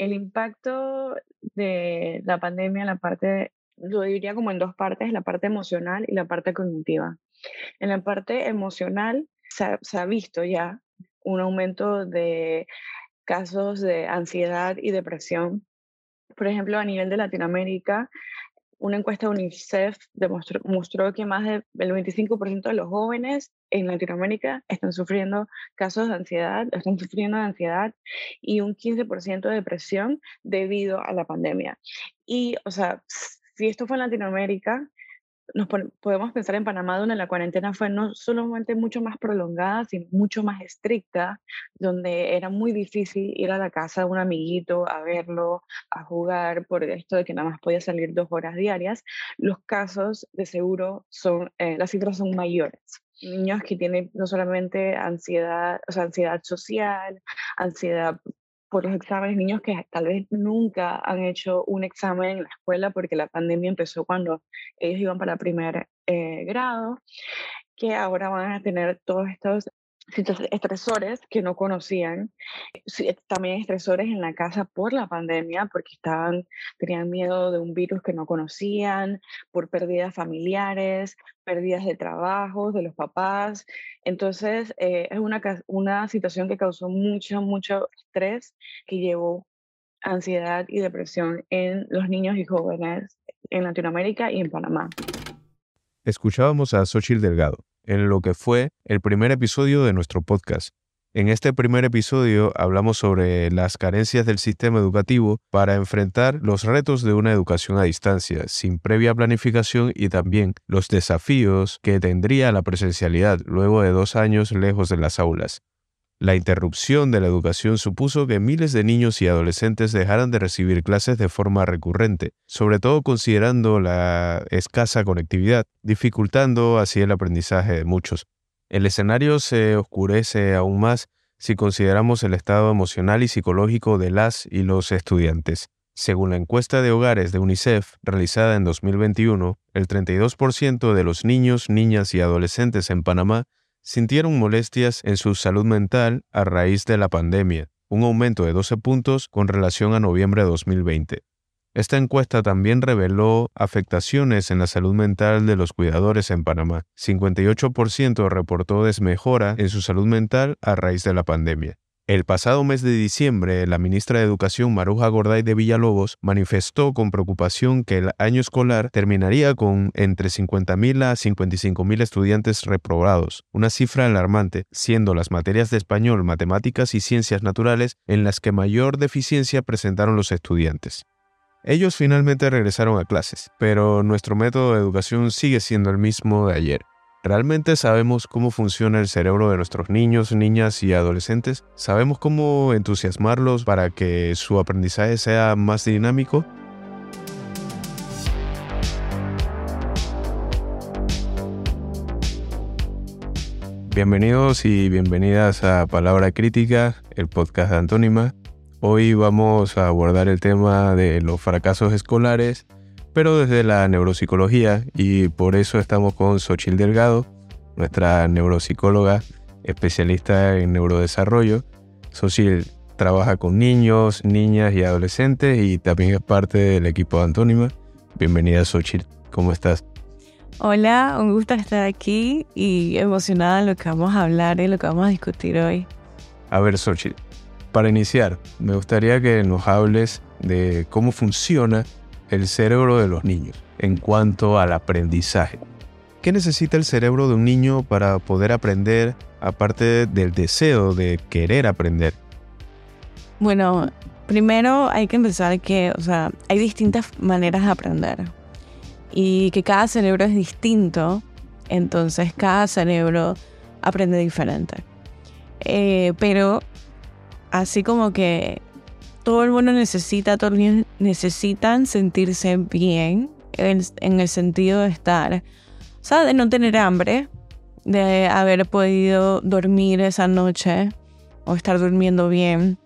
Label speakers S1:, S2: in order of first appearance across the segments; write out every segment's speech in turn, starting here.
S1: el impacto de la pandemia, la parte, lo diría como en dos partes, la parte emocional y la parte cognitiva. En la parte emocional se ha visto ya un aumento de casos de ansiedad y depresión. Por ejemplo, a nivel de Latinoamérica, una encuesta de UNICEF demostró, mostró que más del 25% de los jóvenes en Latinoamérica están sufriendo casos de ansiedad, están sufriendo de ansiedad y un 15% de depresión debido a la pandemia. Y, o sea, si esto fue en Latinoamérica, nos podemos pensar en Panamá, donde la cuarentena fue no solamente mucho más prolongada, sino mucho más estricta, donde era muy difícil ir a la casa de un amiguito a verlo, a jugar, por esto de que nada más podía salir dos horas diarias. Los casos de seguro son, eh, las cifras son mayores niños que tienen no solamente ansiedad, o sea, ansiedad social, ansiedad por los exámenes, niños que tal vez nunca han hecho un examen en la escuela porque la pandemia empezó cuando ellos iban para primer eh, grado, que ahora van a tener todos estos estresores que no conocían, también estresores en la casa por la pandemia, porque estaban, tenían miedo de un virus que no conocían, por pérdidas familiares, pérdidas de trabajo, de los papás. Entonces, eh, es una, una situación que causó mucho, mucho estrés, que llevó ansiedad y depresión en los niños y jóvenes en Latinoamérica y en Panamá.
S2: Escuchábamos a Xochitl Delgado, en lo que fue el primer episodio de nuestro podcast. En este primer episodio hablamos sobre las carencias del sistema educativo para enfrentar los retos de una educación a distancia, sin previa planificación y también los desafíos que tendría la presencialidad luego de dos años lejos de las aulas. La interrupción de la educación supuso que miles de niños y adolescentes dejaran de recibir clases de forma recurrente, sobre todo considerando la escasa conectividad, dificultando así el aprendizaje de muchos. El escenario se oscurece aún más si consideramos el estado emocional y psicológico de las y los estudiantes. Según la encuesta de hogares de UNICEF realizada en 2021, el 32% de los niños, niñas y adolescentes en Panamá sintieron molestias en su salud mental a raíz de la pandemia, un aumento de 12 puntos con relación a noviembre de 2020. Esta encuesta también reveló afectaciones en la salud mental de los cuidadores en Panamá. 58% reportó desmejora en su salud mental a raíz de la pandemia. El pasado mes de diciembre, la ministra de Educación Maruja Gorday de Villalobos manifestó con preocupación que el año escolar terminaría con entre 50.000 a 55.000 estudiantes reprobados, una cifra alarmante, siendo las materias de español, matemáticas y ciencias naturales en las que mayor deficiencia presentaron los estudiantes. Ellos finalmente regresaron a clases, pero nuestro método de educación sigue siendo el mismo de ayer. ¿Realmente sabemos cómo funciona el cerebro de nuestros niños, niñas y adolescentes? ¿Sabemos cómo entusiasmarlos para que su aprendizaje sea más dinámico? Bienvenidos y bienvenidas a Palabra Crítica, el podcast de Antónima. Hoy vamos a abordar el tema de los fracasos escolares pero desde la neuropsicología y por eso estamos con Xochil Delgado, nuestra neuropsicóloga especialista en neurodesarrollo. Xochil trabaja con niños, niñas y adolescentes y también es parte del equipo de Antónima. Bienvenida Xochil, ¿cómo estás?
S3: Hola, un gusto estar aquí y emocionada en lo que vamos a hablar y lo que vamos a discutir hoy.
S2: A ver, Xochitl, para iniciar, me gustaría que nos hables de cómo funciona el cerebro de los niños en cuanto al aprendizaje. ¿Qué necesita el cerebro de un niño para poder aprender aparte del deseo de querer aprender?
S3: Bueno, primero hay que empezar que, o sea, hay distintas maneras de aprender y que cada cerebro es distinto, entonces cada cerebro aprende diferente. Eh, pero así como que todo el mundo necesita, todos necesitan sentirse bien en, el sentido de estar, o sea, de no tener hambre, de haber podido dormir esa noche o estar durmiendo bien,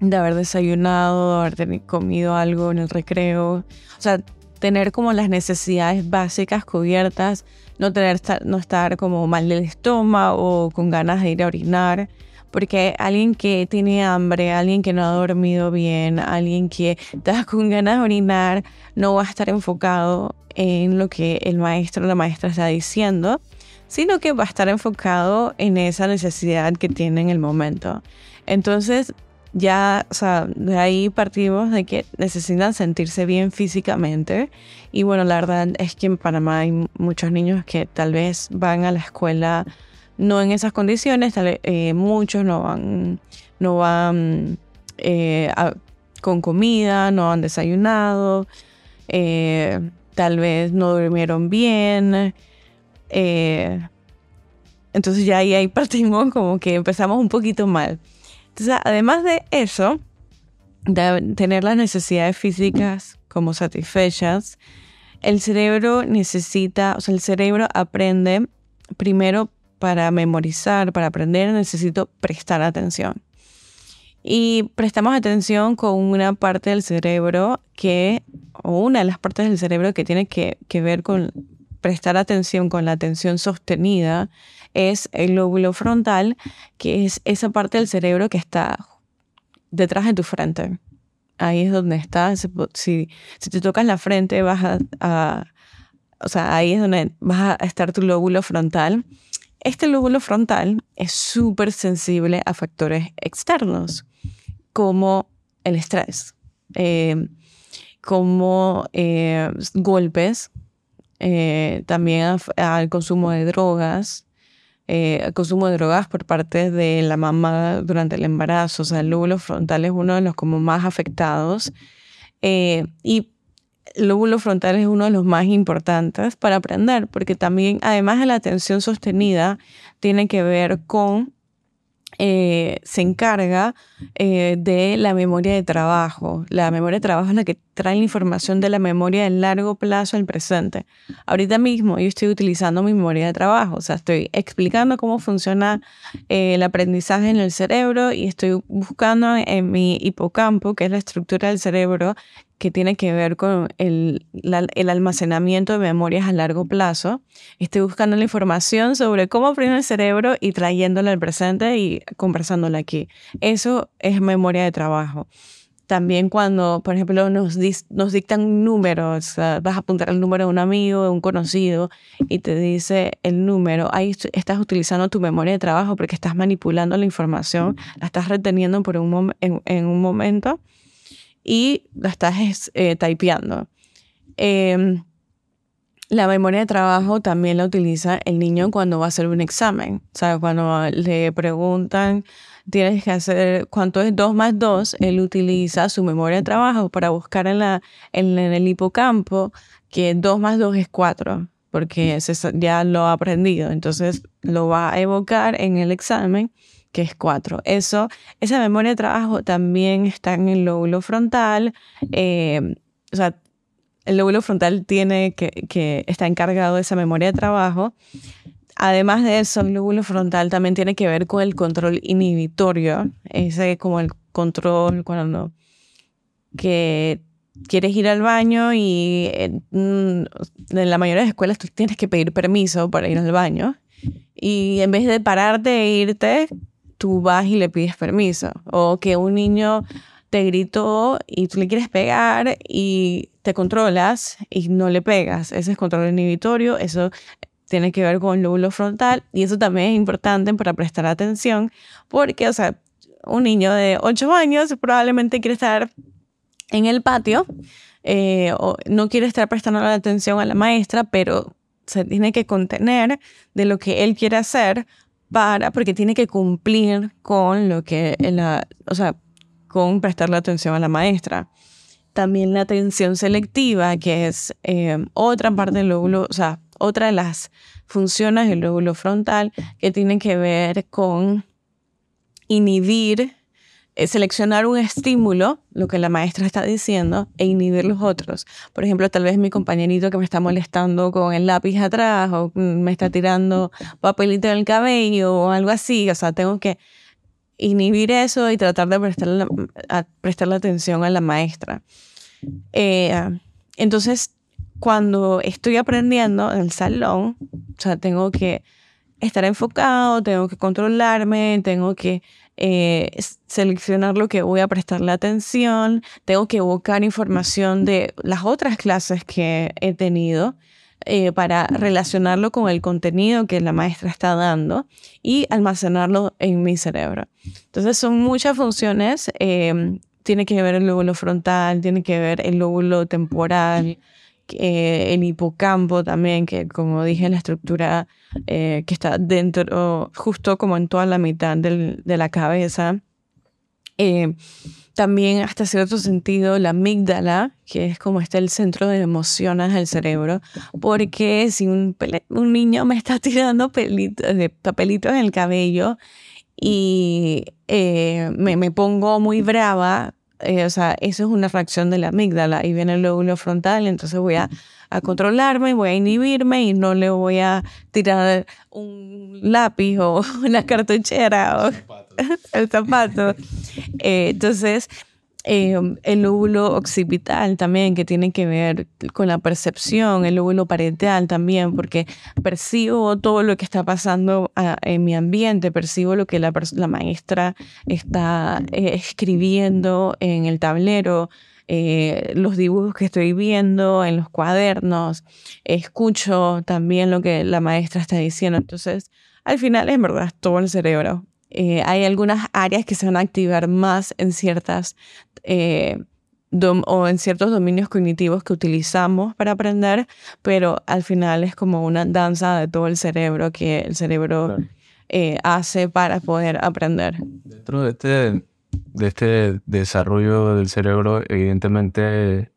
S3: de haber desayunado, de haber comido algo en el recreo, o sea, tener como las necesidades básicas cubiertas, no tener no estar como mal del estómago o con ganas de ir a orinar, Porque alguien que tiene hambre, alguien que no ha dormido bien, alguien que está con ganas de orinar, no va a estar enfocado en lo que el maestro o la maestra está diciendo, sino que va a estar enfocado en esa necesidad que tiene en el momento. Entonces, ya, o sea, de ahí partimos de que necesitan sentirse bien físicamente. Y bueno, la verdad es que en Panamá hay muchos niños que tal vez van a la escuela no en esas condiciones, eh, muchos no van, no van eh, con comida, no han desayunado, eh, tal vez no durmieron bien. entonces ya ahí, ahí partimos como que empezamos un poquito mal. Entonces, además de eso, de tener las necesidades físicas como satisfechas, el cerebro necesita, o sea, el cerebro aprende primero para memorizar, para aprender, necesito prestar atención. Y prestamos atención con una parte del cerebro que, o una de las partes del cerebro que tiene que, ver con prestar atención, con la atención sostenida, es el lóbulo frontal, que es esa parte del cerebro que está detrás de tu frente. Ahí es donde está. Si, si te tocas la frente, vas a, o sea, ahí es donde vas a estar tu lóbulo frontal. Este lóbulo frontal es súper sensible a factores externos, como el estrés, eh, como eh, golpes, eh, también al consumo de drogas, eh, consumo de drogas por parte de la mamá durante el embarazo. O sea, el lóbulo frontal es uno de los como más afectados. Eh, y lóbulo frontal es uno de los más importantes para aprender, porque también, además de la atención sostenida, tiene que ver con eh, se encarga eh, de la memoria de trabajo. La memoria de trabajo es la que trae la información de la memoria de largo plazo al presente. Ahorita mismo yo estoy utilizando mi memoria de trabajo, o sea, estoy explicando cómo funciona eh, el aprendizaje en el cerebro y estoy buscando en mi hipocampo, que es la estructura del cerebro que tiene que ver con el, el, almacenamiento de memorias a largo plazo. Estoy buscando la información sobre cómo aprende el cerebro y trayéndola al presente y conversándola aquí. Eso es memoria de trabajo. También cuando, por ejemplo, nos, nos dictan un vas a apuntar el número de un amigo, de un conocido, y te dice el número, ahí estás utilizando tu memoria de trabajo porque estás manipulando la información, la estás reteniendo por un en, un momento y la estás eh, typeando. Em, la memoria de trabajo también la utiliza el niño cuando va a hacer un examen. O cuando le preguntan, tienes que hacer cuánto es 2 más 2, él utiliza su memoria de trabajo para buscar en, la, en, el hipocampo que 2 más 2 es 4, porque ya lo ha aprendido. Entonces lo va a evocar en el examen que es 4. Eso, esa memoria de trabajo también está en el lóbulo frontal. Eh, o sea, el lóbulo frontal tiene que, que está encargado de esa memoria de trabajo. Además de eso, el lóbulo frontal también tiene que ver con el control inhibitorio, ese como el control cuando que quieres ir al baño y mm, en la mayoría de las escuelas tú tienes que pedir permiso para ir al baño y en vez de pararte e irte, tú vas y le pides permiso. O que un niño te gritó y tú le quieres pegar y te controlas y no le pegas. Ese es control inhibitorio, eso tiene que ver con el lóbulo frontal y eso también es importante para prestar atención porque, o sea, un niño de 8 años probablemente quiere estar en el patio eh, o no quiere estar prestando la atención a la maestra, pero se tiene que contener de lo que él quiere hacer para, porque tiene que cumplir con lo que, la, o sea, con prestarle atención a la maestra. También la atención selectiva, que es eh, otra parte del lóbulo, o sea, otra de las funciones del lóbulo frontal que tiene que ver con inhibir eh, seleccionar un estímulo, lo que la maestra está diciendo, e inhibir los otros. Por ejemplo, tal vez mi compañerito que me está molestando con el lápiz atrás o me está tirando papelito en el cabello o algo así. O sea, tengo que inhibir eso y tratar de prestarle, prestarle atención a la maestra. Eh, entonces, cuando estoy aprendiendo en el salón, o sea, tengo que estar enfocado, tengo que controlarme, tengo que eh, seleccionar lo que voy a prestarle atención, tengo que buscar información de las otras clases que he tenido eh, para relacionarlo con el contenido que la maestra está dando y almacenarlo en mi cerebro. Entonces son muchas funciones. Eh, tiene que ver el lóbulo frontal, tiene que ver el lóbulo temporal, eh, el hipocampo también, que como dije, la estructura que está dentro, justo como en toda la mitad del, de la cabeza. También hasta cierto sentido la amígdala, que es como está el centro de emociones del cerebro, porque si un, un niño me está tirando pelitos, papelitos en el cabello y eh, me, me, pongo muy brava, eh, o sea, eso es una reacción de la amígdala y viene el lóbulo frontal, entonces voy a, a controlarme, voy a inhibirme y no le voy a tirar un lápiz o una cartuchera o el zapato. Eh, entonces, em, el lóbulo occipital también, que tiene que ver con la percepción, el lóbulo parietal también, porque percibo todo lo que está pasando ah, en mi ambiente, percibo lo que la, maestra está eh, escribiendo en el tablero, eh, los dibujos que estoy viendo en los cuadernos, escucho también lo que la maestra está diciendo. Entonces, al final es verdad, todo el cerebro. Eh, hay algunas áreas que se van a activar más en ciertas eh, o en ciertos dominios cognitivos que utilizamos para aprender, pero al final es como una danza de todo el cerebro que el cerebro eh, hace para poder aprender.
S2: Dentro de este, de este desarrollo del cerebro, evidentemente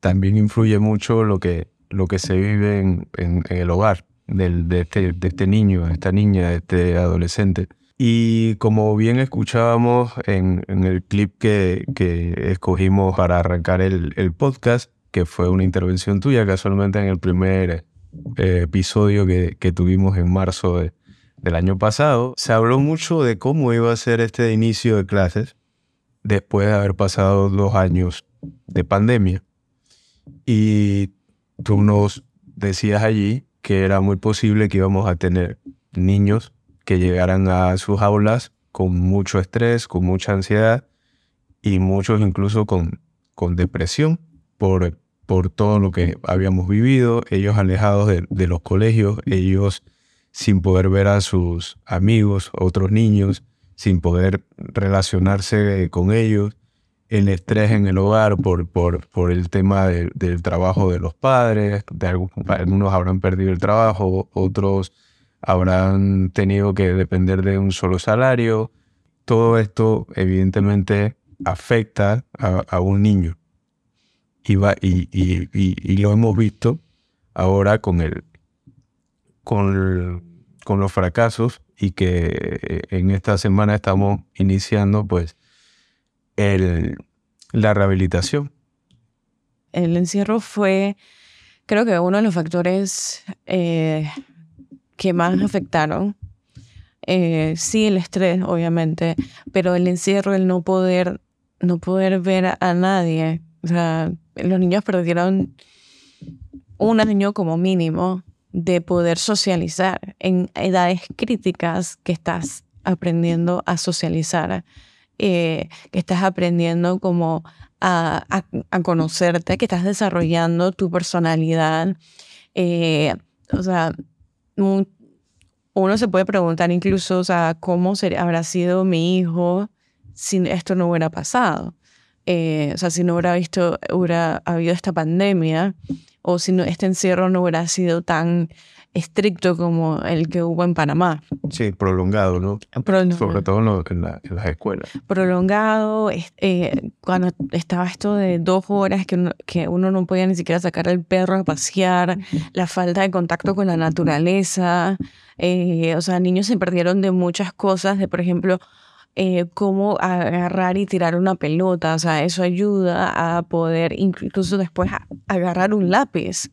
S2: también influye mucho lo que, lo que se vive en, en, el hogar del, de, este, de este niño, de esta niña, de este adolescente. Y como bien escuchábamos en, el clip que, escogimos para arrancar el, podcast, que fue una intervención tuya casualmente en el primer eh, episodio que, tuvimos en marzo del año pasado, se habló mucho de cómo iba a ser este inicio de clases después de haber pasado dos años de pandemia. Y tú nos decías allí que era muy posible que íbamos a tener niños que llegaran a sus aulas con mucho estrés, con mucha ansiedad y muchos incluso con, con depresión por, por todo lo que habíamos vivido, ellos alejados de, los colegios, ellos sin poder ver a sus amigos, otros niños, sin poder relacionarse con ellos, el estrés en el hogar por, por, por el tema del trabajo de los padres, de algunos habrán perdido el trabajo, otros habrán tenido que depender de un solo salario. Todo esto evidentemente afecta a, un niño. Y, y, lo hemos visto ahora con, el, con, con los fracasos y que eh, en esta semana estamos iniciando pues el, la rehabilitación.
S3: El encierro fue, creo que uno de los factores eh, que más afectaron. Eh, sí, el estrés, obviamente, pero el encierro, el no poder, no poder ver a nadie. O sea, los niños perdieron un año como mínimo de poder socializar en edades críticas que estás aprendiendo a socializar, eh, que estás aprendiendo como a, a, conocerte, que estás desarrollando tu personalidad. Eh, o sea, uno se puede preguntar incluso, o sea, cómo habrá sido mi hijo si esto no hubiera pasado. Eh, o sea, si no hubiera visto, hubiera habido esta pandemia, o si no, este encierro no hubiera sido tan estricto como el que hubo en Panamá.
S2: Sí, prolongado, ¿no? Sobre todo en, las escuelas.
S3: Prolongado, eh, cuando estaba esto de dos horas que uno, que uno no podía ni siquiera sacar al perro a pasear, la falta de contacto con la naturaleza, eh, o sea, niños se perdieron de muchas cosas, de por ejemplo, eh, cómo agarrar y tirar una pelota, o sea, eso ayuda a poder incluso después agarrar un lápiz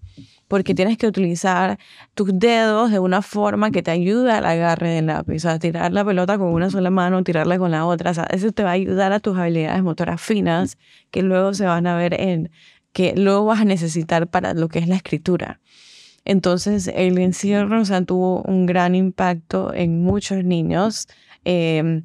S3: porque tienes que utilizar tus dedos de una forma que te ayude al agarre del lápiz. O sea, tirar la pelota con una sola mano, tirarla con la otra. O sea, eso te va a ayudar a tus habilidades motoras finas que luego se van a ver en, que luego vas a necesitar para lo que es la escritura. Entonces el encierro o sea, tuvo un gran impacto en muchos niños. Em,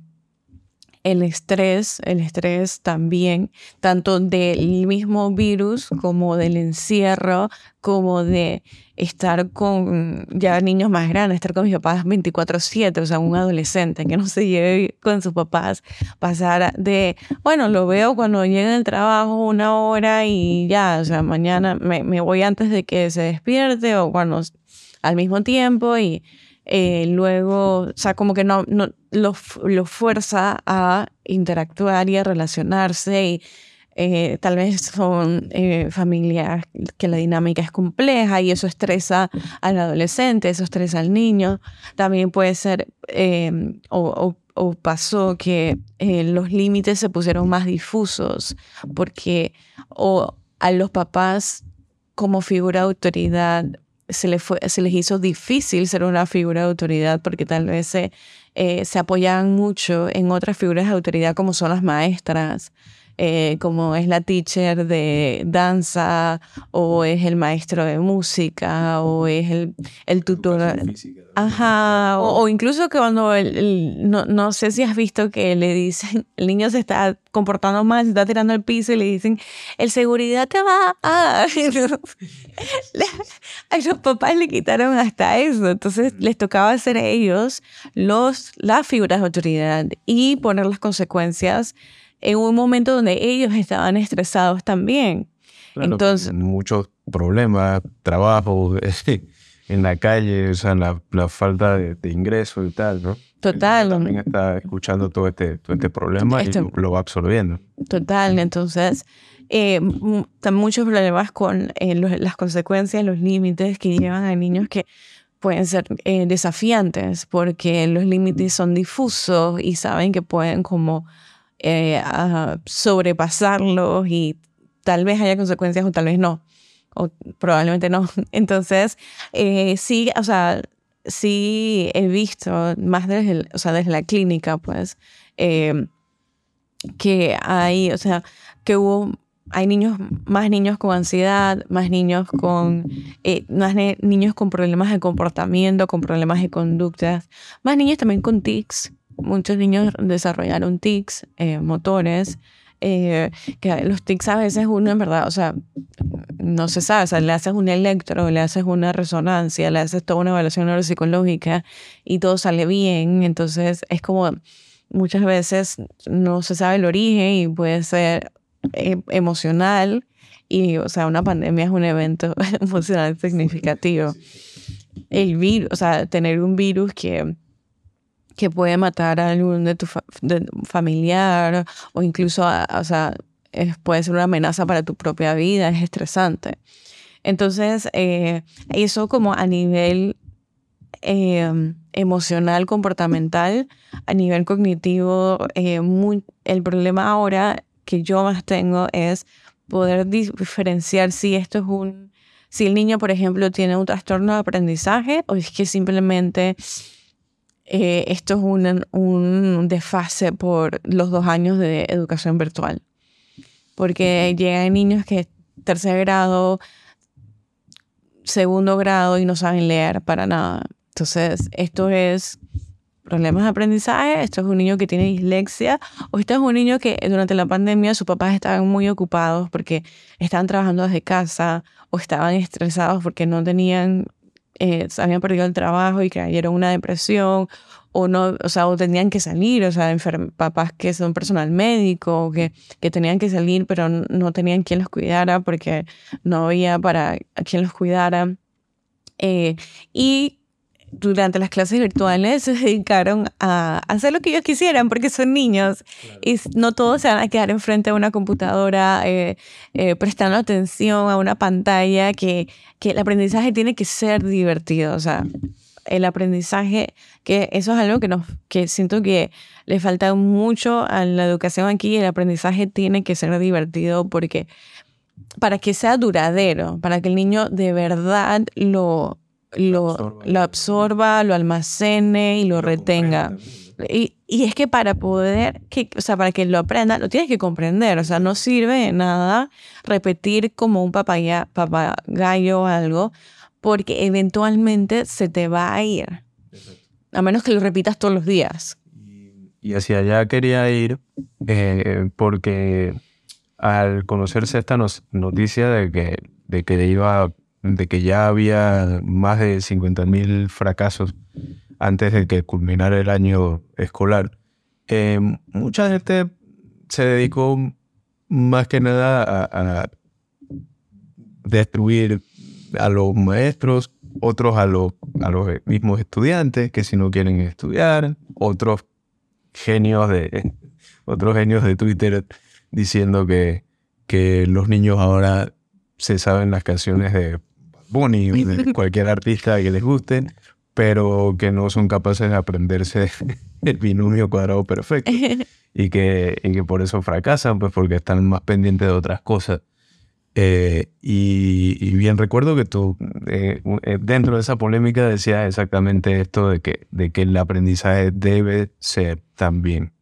S3: el estrés, el estrés también, tanto del mismo virus como del encierro, como de estar con ya niños más grandes, estar con mis papás 24/7, o sea, un adolescente que no se lleve con sus papás, pasar de, bueno, lo veo cuando llega del trabajo una hora y ya, o sea, mañana me, me voy antes de que se despierte o cuando al mismo tiempo y eh, luego, o sea, como que no, no lo, fuerza a interactuar y a relacionarse y eh, tal vez son eh, familias que la dinámica es compleja y eso estresa al adolescente, eso estresa al niño. También puede ser, em, o, o, pasó que los límites se pusieron más difusos porque o a los papás como figura de autoridad se, les fue, les hizo difícil ser una figura de autoridad porque tal vez se, eh, se apoyaban mucho en otras figuras de autoridad como son las maestras, eh, como es la teacher de danza o es el maestro de música o es el, el tutor. Ajá, o, incluso que cuando el, no, no, sé si has visto que le dicen, el niño se está comportando mal, se está tirando al piso y le dicen, el seguridad te va a... a los papás le quitaron hasta eso, entonces les tocaba ser ellos los, las figuras de autoridad y poner las consecuencias en un momento donde ellos estaban estresados también. Entonces,
S2: muchos problemas, trabajo en la calle, o sea, la, la falta de, de ingresos y tal, ¿no?
S3: Total.
S2: También está escuchando todo este, todo este problema y lo, va absorbiendo.
S3: Total, entonces, eh, muchos problemas con eh, las consecuencias, los límites que llevan a niños que pueden ser eh, desafiantes porque los límites son difusos y saben que pueden como eh, sobrepasarlos y tal vez haya consecuencias o tal vez no, o probablemente no. Entonces, eh, sí, o sea, sí he visto más desde, o sea, desde la clínica, pues, eh, que hay, o sea, que hubo hay niños, más niños con ansiedad, más niños con, más niños con problemas de comportamiento, con problemas de conductas, más niños también con tics, muchos niños desarrollaron tics, eh, motores, eh, que los tics a veces uno en verdad, o sea, no se sabe, o sea, le haces un electro, le haces una resonancia, le haces toda una evaluación neuropsicológica y todo sale bien, entonces es como muchas veces no se sabe el origen y puede ser eh, emocional y, o sea, una pandemia es un evento emocional significativo. El virus, o sea, tener un virus que que puede matar a algún de tu familiar o incluso, o sea, puede ser una amenaza para tu propia vida, es estresante. Entonces, eh, eso como a nivel em, emocional, comportamental, a nivel cognitivo, eh, el problema ahora que yo más tengo es poder diferenciar si esto es un, si el niño, por ejemplo, tiene un trastorno de aprendizaje o es que simplemente eh, esto es un, un desfase por los dos años de educación virtual. Porque llegan niños que tercer grado, segundo grado y no saben leer para nada. Entonces, esto es problemas de aprendizaje, esto es un niño que tiene dislexia, o esto es un niño que durante la pandemia sus papás estaban muy ocupados porque estaban trabajando desde casa o estaban estresados porque no tenían eh, habían perdido el trabajo y cayeron una depresión o no, o sea, o tenían que salir, o sea, papás que son personal médico, que, que tenían que salir, pero no tenían quien los cuidara porque no había para quien los cuidara. Eh, y durante las clases virtuales se dedicaron a hacer lo que ellos quisieran porque son niños. Y no todos se van a quedar enfrente de una computadora eh, eh, prestando atención a una pantalla que, que el aprendizaje tiene que ser divertido, o sea, el aprendizaje, que eso es algo que, nos, que siento que le falta mucho a la educación aquí, el aprendizaje tiene que ser divertido porque para que sea duradero, para que el niño de verdad lo, lo, lo absorba, lo almacene y lo retenga. Y, y, es que para poder, que, o sea, para que lo aprenda, lo tienes que comprender. O sea, no sirve de nada repetir como un papaya, papagayo o algo, porque eventualmente se te va a ir. A menos que lo repitas todos los días.
S2: Y hacia allá quería ir eh, porque al conocerse esta noticia de que, de que iba de que ya había más de 50.000 fracasos antes de que culminara el año escolar, eh, mucha gente se dedicó más que nada a, destruir a los maestros, otros a los, a los mismos estudiantes que si no quieren estudiar, otros genios de, otros genios de Twitter diciendo que, que los niños ahora se saben las canciones de Bunny de cualquier artista que les guste, pero que no son capaces de aprenderse el binomio cuadrado perfecto y que, y que por eso fracasan, pues porque están más pendientes de otras cosas. Eh, y, bien recuerdo que tú, eh, eh, dentro de esa polémica, decías exactamente esto de que, de que el aprendizaje debe ser también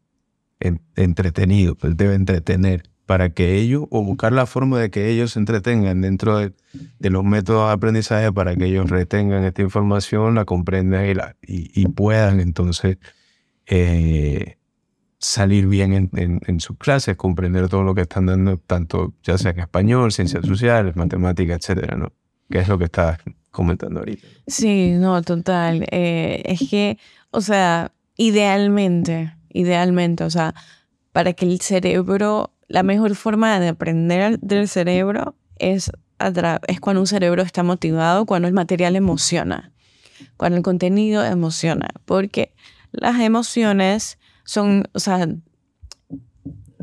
S2: entretenido, pues debe entretener para que ellos, o buscar la forma de que ellos se entretengan dentro de, los métodos de aprendizaje para que ellos retengan esta información, la comprendan y, la, y, puedan entonces salir bien en, en, sus clases, comprender todo lo que están dando, tanto ya sea en español, ciencias sociales, matemáticas, etcétera, ¿no? Que es lo que estás comentando ahorita.
S3: Sí, no, total. Eh, es que, o sea, idealmente, idealmente, o sea, para que el cerebro, la mejor forma de aprender del cerebro es, es cuando un cerebro está motivado, cuando el material emociona, cuando el contenido emociona, porque las emociones son, o sea,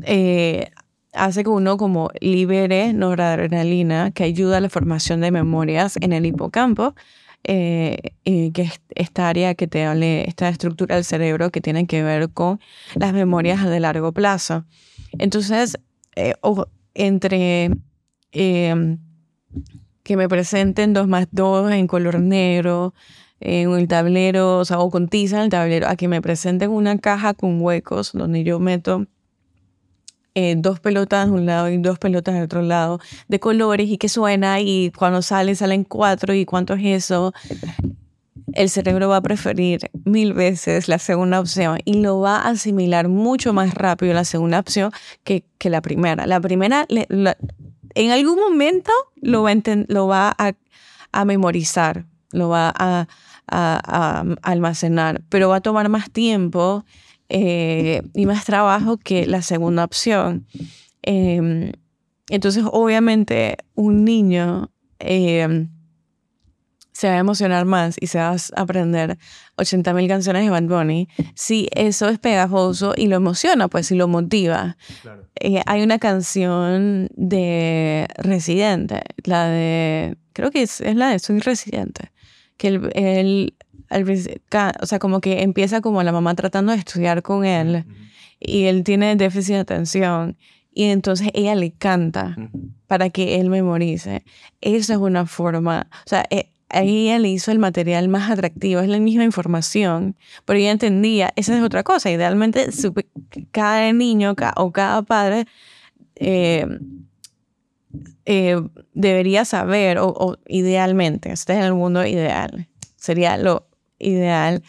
S3: eh, hace que uno como libere noradrenalina que ayuda a la formación de memorias en el hipocampo, eh, que es esta área que te hable, esta estructura del cerebro que tiene que ver con las memorias de largo plazo. Entonces, eh, entre que me presenten dos más dos en color negro, en el tablero, o sea, o con tiza en el tablero, a que me presenten una caja con huecos donde yo meto eh, dos pelotas de un lado y dos pelotas del otro lado de colores y que suena y cuando sale salen cuatro y cuánto es eso. El cerebro va a preferir mil veces la segunda opción y lo va a asimilar mucho más rápido la segunda opción que, que la primera. La primera, en algún momento lo va, a, lo va a, a memorizar, lo va a, a, almacenar, pero va a tomar más tiempo eh, y más trabajo que la segunda opción. Em, entonces, obviamente, un niño em, se va a emocionar más y se va a aprender 80.000 canciones de Bad Bunny si eso es pegajoso y lo emociona, pues, si lo motiva. Eh, hay una canción de Residente, la de, creo que es, es la de Soy Residente, que él, o sea, como que empieza como la mamá tratando de estudiar con él y él tiene déficit de atención y entonces ella le canta para que él memorice. Esa es una forma, o sea, eh, ahí ella le hizo el material más atractivo, es la misma información, pero ella entendía, esa es otra cosa, idealmente cada niño o cada padre eh, eh, debería saber, o, idealmente, este es el mundo ideal, sería lo ideal,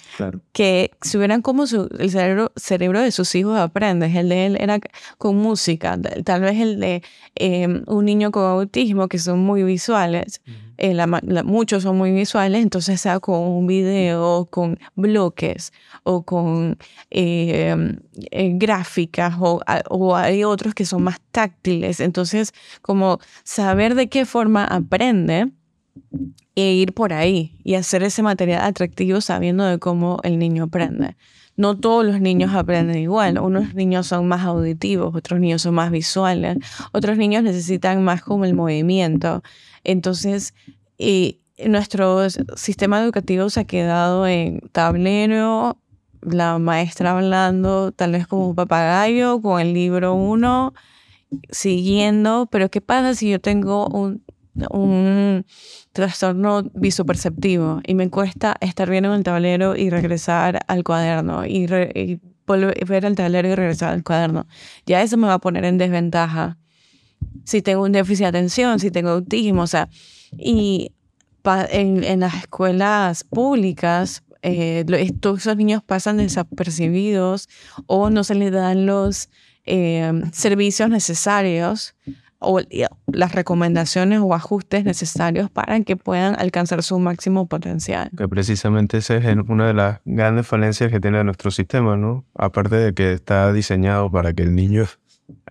S3: que si hubieran como el cerebro, cerebro de sus hijos aprende, el de él era con música, tal vez el de em, un niño con autismo, que son muy visuales, eh, muchos son muy visuales, entonces sea con un video, con bloques o con em, eh, gráficas o, hay otros que son más táctiles. Entonces, como saber de qué forma aprende e ir por ahí y hacer ese material atractivo sabiendo de cómo el niño aprende. No todos los niños aprenden igual. Unos niños son más auditivos, otros niños son más visuales, otros niños necesitan más como el movimiento. Entonces, y nuestro sistema educativo se ha quedado en tablero, la maestra hablando tal vez como un papagayo con el libro uno, siguiendo, pero ¿qué pasa si yo tengo un, un trastorno visoperceptivo y me cuesta estar bien en el tablero y regresar al cuaderno y, volver al tablero y regresar al cuaderno. Ya eso me va a poner en desventaja. Si tengo un déficit de atención, si tengo autismo, o sea, y en, las escuelas públicas, eh, esos niños pasan desapercibidos o no se les dan los eh, servicios necesarios o las recomendaciones o ajustes necesarios para que puedan alcanzar su máximo potencial.
S2: Que precisamente esa es una de las grandes falencias que tiene nuestro sistema, ¿no? Aparte de que está diseñado para que el niño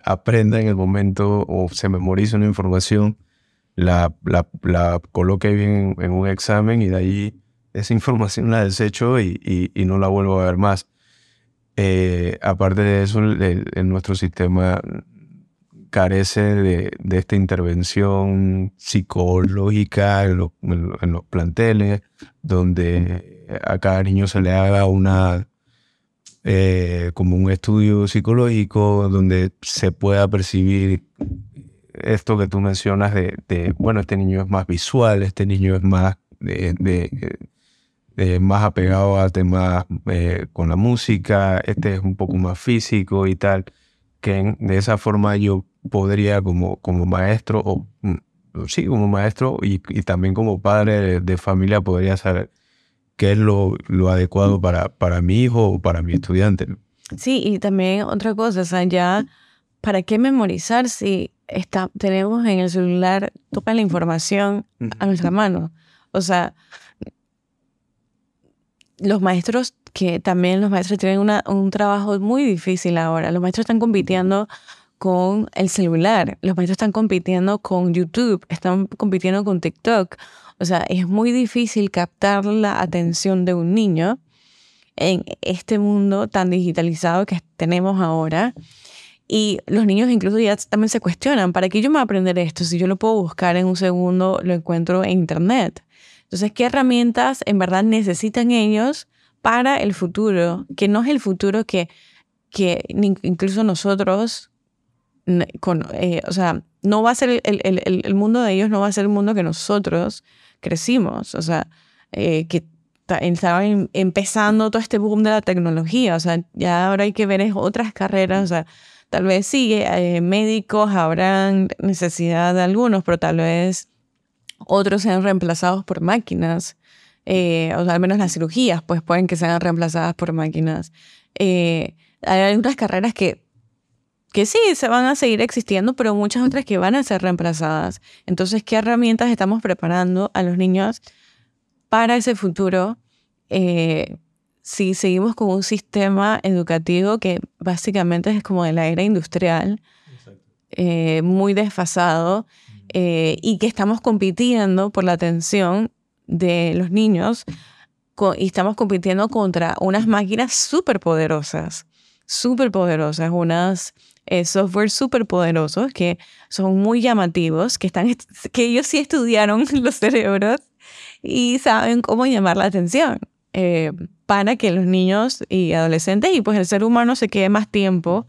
S2: aprenda en el momento o se memorice una información, la, la, la coloque bien en, un examen y de ahí esa información la desecho y, y, no la vuelvo a ver más. Eh, aparte de eso, en nuestro sistema carece de, esta intervención psicológica en, los planteles, donde a cada niño se le haga una eh, como un estudio psicológico donde se pueda percibir esto que tú mencionas de, bueno, este niño es más visual, este niño es más más apegado a temas eh, con la música, este es un poco más físico y tal, que de esa forma yo podría como, como maestro, o mm, sí, como maestro y, también como padre de, familia podría saber qué es lo, lo adecuado para, para mi hijo o para mi estudiante.
S3: Sí, y también otra cosa, o sea, ya, ¿para qué memorizar si está, tenemos en el celular toda la información a nuestra mano? O sea, los maestros, que también los maestros tienen un trabajo muy difícil ahora, los maestros están compitiendo con el celular. Los maestros están compitiendo con YouTube, están compitiendo con TikTok. O sea, es muy difícil captar la atención de un niño en este mundo tan digitalizado que tenemos ahora. Y los niños incluso ya también se cuestionan, ¿para qué yo me voy a aprender esto si yo lo puedo buscar en un segundo, lo encuentro en Internet? Entonces, ¿qué herramientas en verdad necesitan ellos para el futuro? Que no es el futuro que, que incluso nosotros eh, o sea, no va a ser el, el, el, mundo de ellos, no va a ser el mundo que nosotros crecimos, o sea, eh, que estaban empezando todo este boom de la tecnología, o sea, ya ahora hay que ver otras carreras, o sea, tal vez sí, eh, médicos habrán necesidad de algunos, pero tal vez otros sean reemplazados por máquinas, o sea, al menos las cirugías, pues pueden que sean reemplazadas por máquinas. hay algunas carreras que que sí, se van a seguir existiendo, pero muchas otras que van a ser reemplazadas. Entonces, ¿qué herramientas estamos preparando a los niños para ese futuro? Eh, si seguimos con un sistema educativo que básicamente es como de la era industrial, eh, muy desfasado, eh, y que estamos compitiendo por la atención de los niños y estamos compitiendo contra unas máquinas súper poderosas, súper poderosas, unas eh, software súper poderosos que son muy llamativos, que, están, que ellos sí estudiaron los cerebros y saben cómo llamar la atención eh, para que los niños y adolescentes y pues el ser humano se quede más tiempo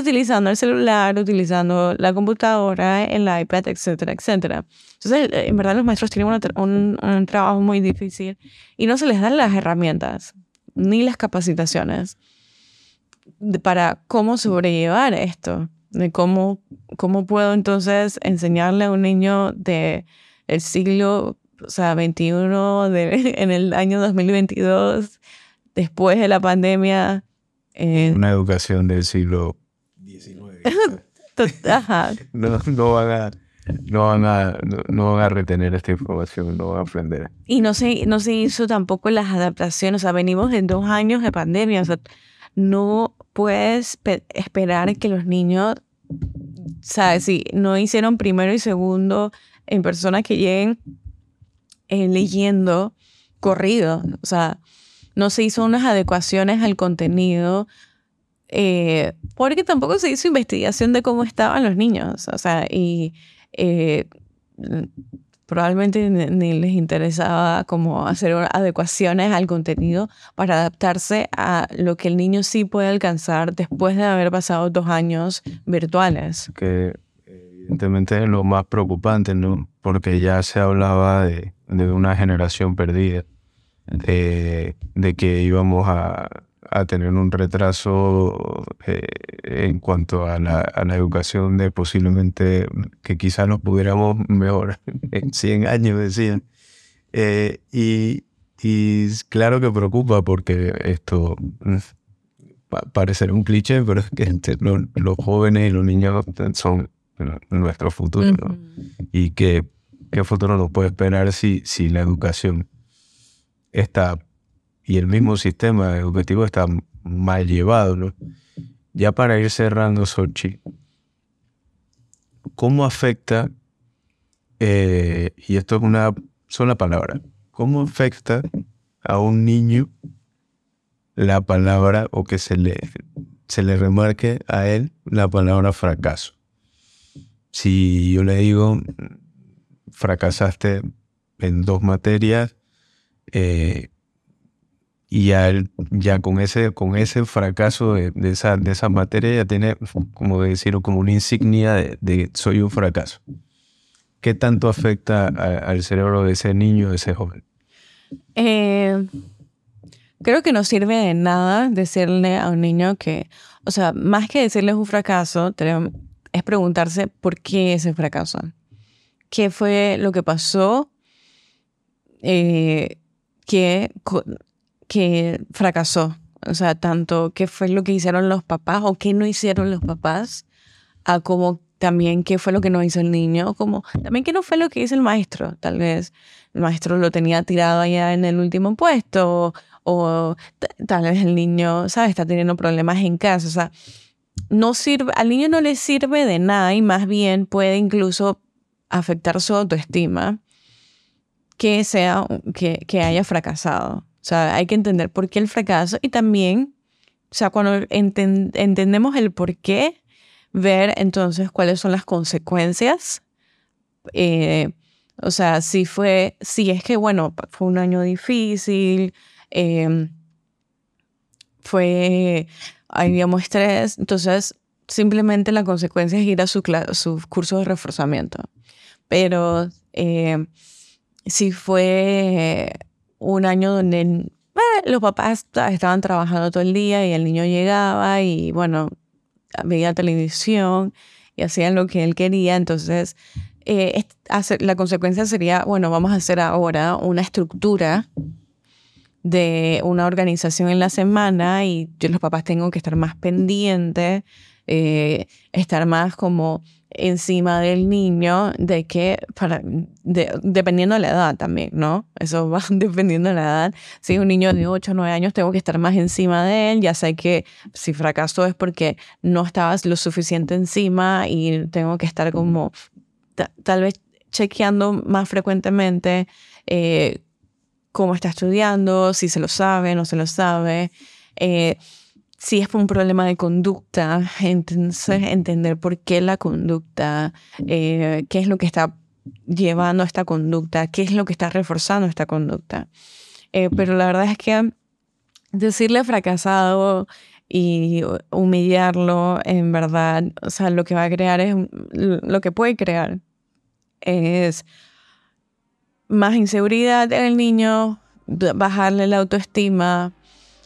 S3: utilizando el celular, utilizando la computadora, el iPad, etcétera, etcétera. Entonces, eh, en verdad los maestros tienen un, un trabajo muy difícil y no se les dan las herramientas ni las capacitaciones para cómo sobrellevar esto, de cómo, cómo puedo entonces enseñarle a un niño de el siglo o sea, 21 de, en el año 2022, después de la pandemia.
S2: Eh, Una educación del siglo XIX. no, no, van a, no, van a, no, van a retener esta información, no van a aprender.
S3: Y no se, no se hizo tampoco las adaptaciones, o sea, venimos en dos años de pandemia, o sea, no puedes esperar que los niños, ¿sabes? Si no hicieron primero y segundo en personas que lleguen eh, leyendo corrido, o sea, no se hizo unas adecuaciones al contenido, eh, porque tampoco se hizo investigación de cómo estaban los niños, o sea, y eh, probablemente ni, les interesaba como hacer adecuaciones al contenido para adaptarse a lo que el niño sí puede alcanzar después de haber pasado dos años virtuales.
S2: Que evidentemente es lo más preocupante, ¿no? Porque ya se hablaba de, de una generación perdida, de, de que íbamos a, a tener un retraso eh, en cuanto a la, a la, educación de posiblemente que quizás nos pudiéramos mejorar en 100 años, decían. Eh, y, y claro que preocupa porque esto mm, pa- parecerá un cliché, pero es que este, lo- los jóvenes y los niños son nuestro futuro, ¿no? Y que qué futuro nos puede esperar si, si la educación está y el mismo sistema educativo está mal llevado, ¿no? Ya para ir cerrando, Sochi, ¿cómo afecta, eh, y esto es una sola palabra, cómo afecta a un niño la palabra o que se le, se le remarque a él la palabra fracaso? Si yo le digo, fracasaste en dos materias, eh, y ya, él- ya con ese, con ese fracaso de, de esa, de esa materia ya tiene, como decirlo, como una insignia de, de soy un fracaso. ¿Qué tanto afecta a- al cerebro de ese niño, de ese joven?
S3: Eh, creo que no sirve de nada decirle a un niño que, o sea, más que decirles un fracaso, es preguntarse por qué ese fracaso. ¿Qué fue lo que pasó eh, que, que fracasó? O sea, tanto qué fue lo que hicieron los papás o qué no hicieron los papás, a como también qué fue lo que no hizo el niño, como también qué no fue lo que hizo el maestro, tal vez el maestro lo tenía tirado allá en el último puesto o tal vez el niño, ¿sabes? Está teniendo problemas en casa. O sea, no sirve, al niño no le sirve de nada y más bien puede incluso afectar su autoestima que sea, que, que haya fracasado. O sea, hay que entender por qué el fracaso y también, o sea, cuando enten- entendemos el por qué, ver entonces cuáles son las consecuencias. Eh, o sea, si fue, si es que, bueno, fue un año difícil, eh, fue, habíamos estrés, entonces simplemente la consecuencia es ir a su, su curso de reforzamiento. Pero eh, si fue un año donde eh, los papás ta- estaban trabajando todo el día y el niño llegaba y, bueno, veía televisión y hacían lo que él quería, entonces eh, la consecuencia sería, bueno, vamos a hacer ahora una estructura de una organización en la semana y yo los papás tengo que estar más pendientes, eh, estar más como encima del niño, de que, para, de- dependiendo de la edad también, ¿no? Eso va dependiendo de la edad. Si es un niño de 8 o 9 años, tengo que estar más encima de él, ya sé que si fracasó es porque no estabas lo suficiente encima y tengo que estar como ta- tal vez chequeando más frecuentemente eh, cómo está estudiando, si se lo sabe, no se lo sabe, eh, si es un problema de conducta, entonces entender por qué la conducta, eh, qué es lo que está llevando a esta conducta, qué es lo que está reforzando esta conducta. Eh, pero la verdad es que decirle fracasado y humillarlo, en verdad, o sea, lo que va a crear es, lo que puede crear es más inseguridad en el niño, bajarle la autoestima,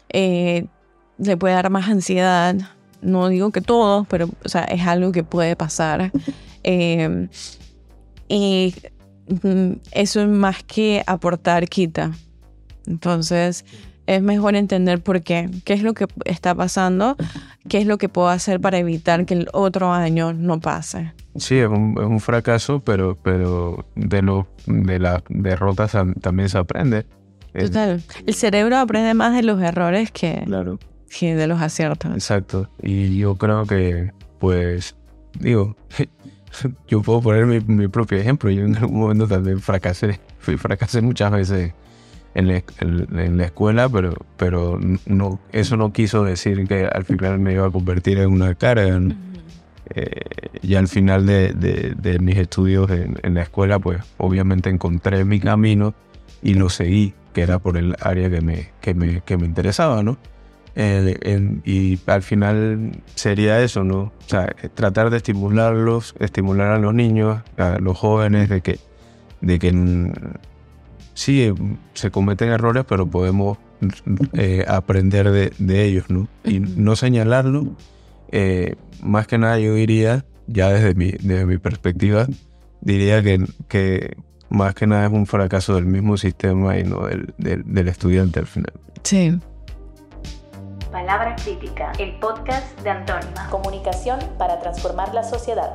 S3: eh, le puede dar más ansiedad. No digo que todos, pero o sea, es algo que puede pasar. Eh, y mm, eso es más que aportar, quita. Entonces, es mejor entender por qué, qué es lo que está pasando, qué es lo que puedo hacer para evitar que el otro año no pase.
S2: Sí, es un, es un fracaso, pero, pero de, lo, de las derrotas tam- también se aprende.
S3: Total. El cerebro aprende más de los errores que,
S2: Claro.
S3: Que de los aciertos.
S2: Exacto. Y yo creo que, pues, digo, yo puedo poner mi, mi propio ejemplo. Yo en algún momento también fracasé. Fui, fracasé muchas veces en la, en- en la escuela, pero, pero no, eso no quiso decir que al final me iba a convertir en una carga. ¿no? Eh, y al final de, de- de mis estudios en, en la escuela, pues obviamente encontré mi camino y lo seguí, que era por el área que me, que me, que me interesaba, ¿no? Eh, y al final sería eso, ¿no? O sea, tratar de estimularlos, estimular a los niños, a los jóvenes, de que, de que mm, sí, se cometen errores, pero podemos eh, aprender de, de ellos, ¿no? Y no señalarlo. eh, más que nada yo diría, ya desde mi, desde mi perspectiva, diría que, que más que nada es un fracaso del mismo sistema y no del, del, del estudiante al final.
S3: Sí.
S4: Palabra Crítica, el podcast de Antónima.
S5: Comunicación para transformar la sociedad.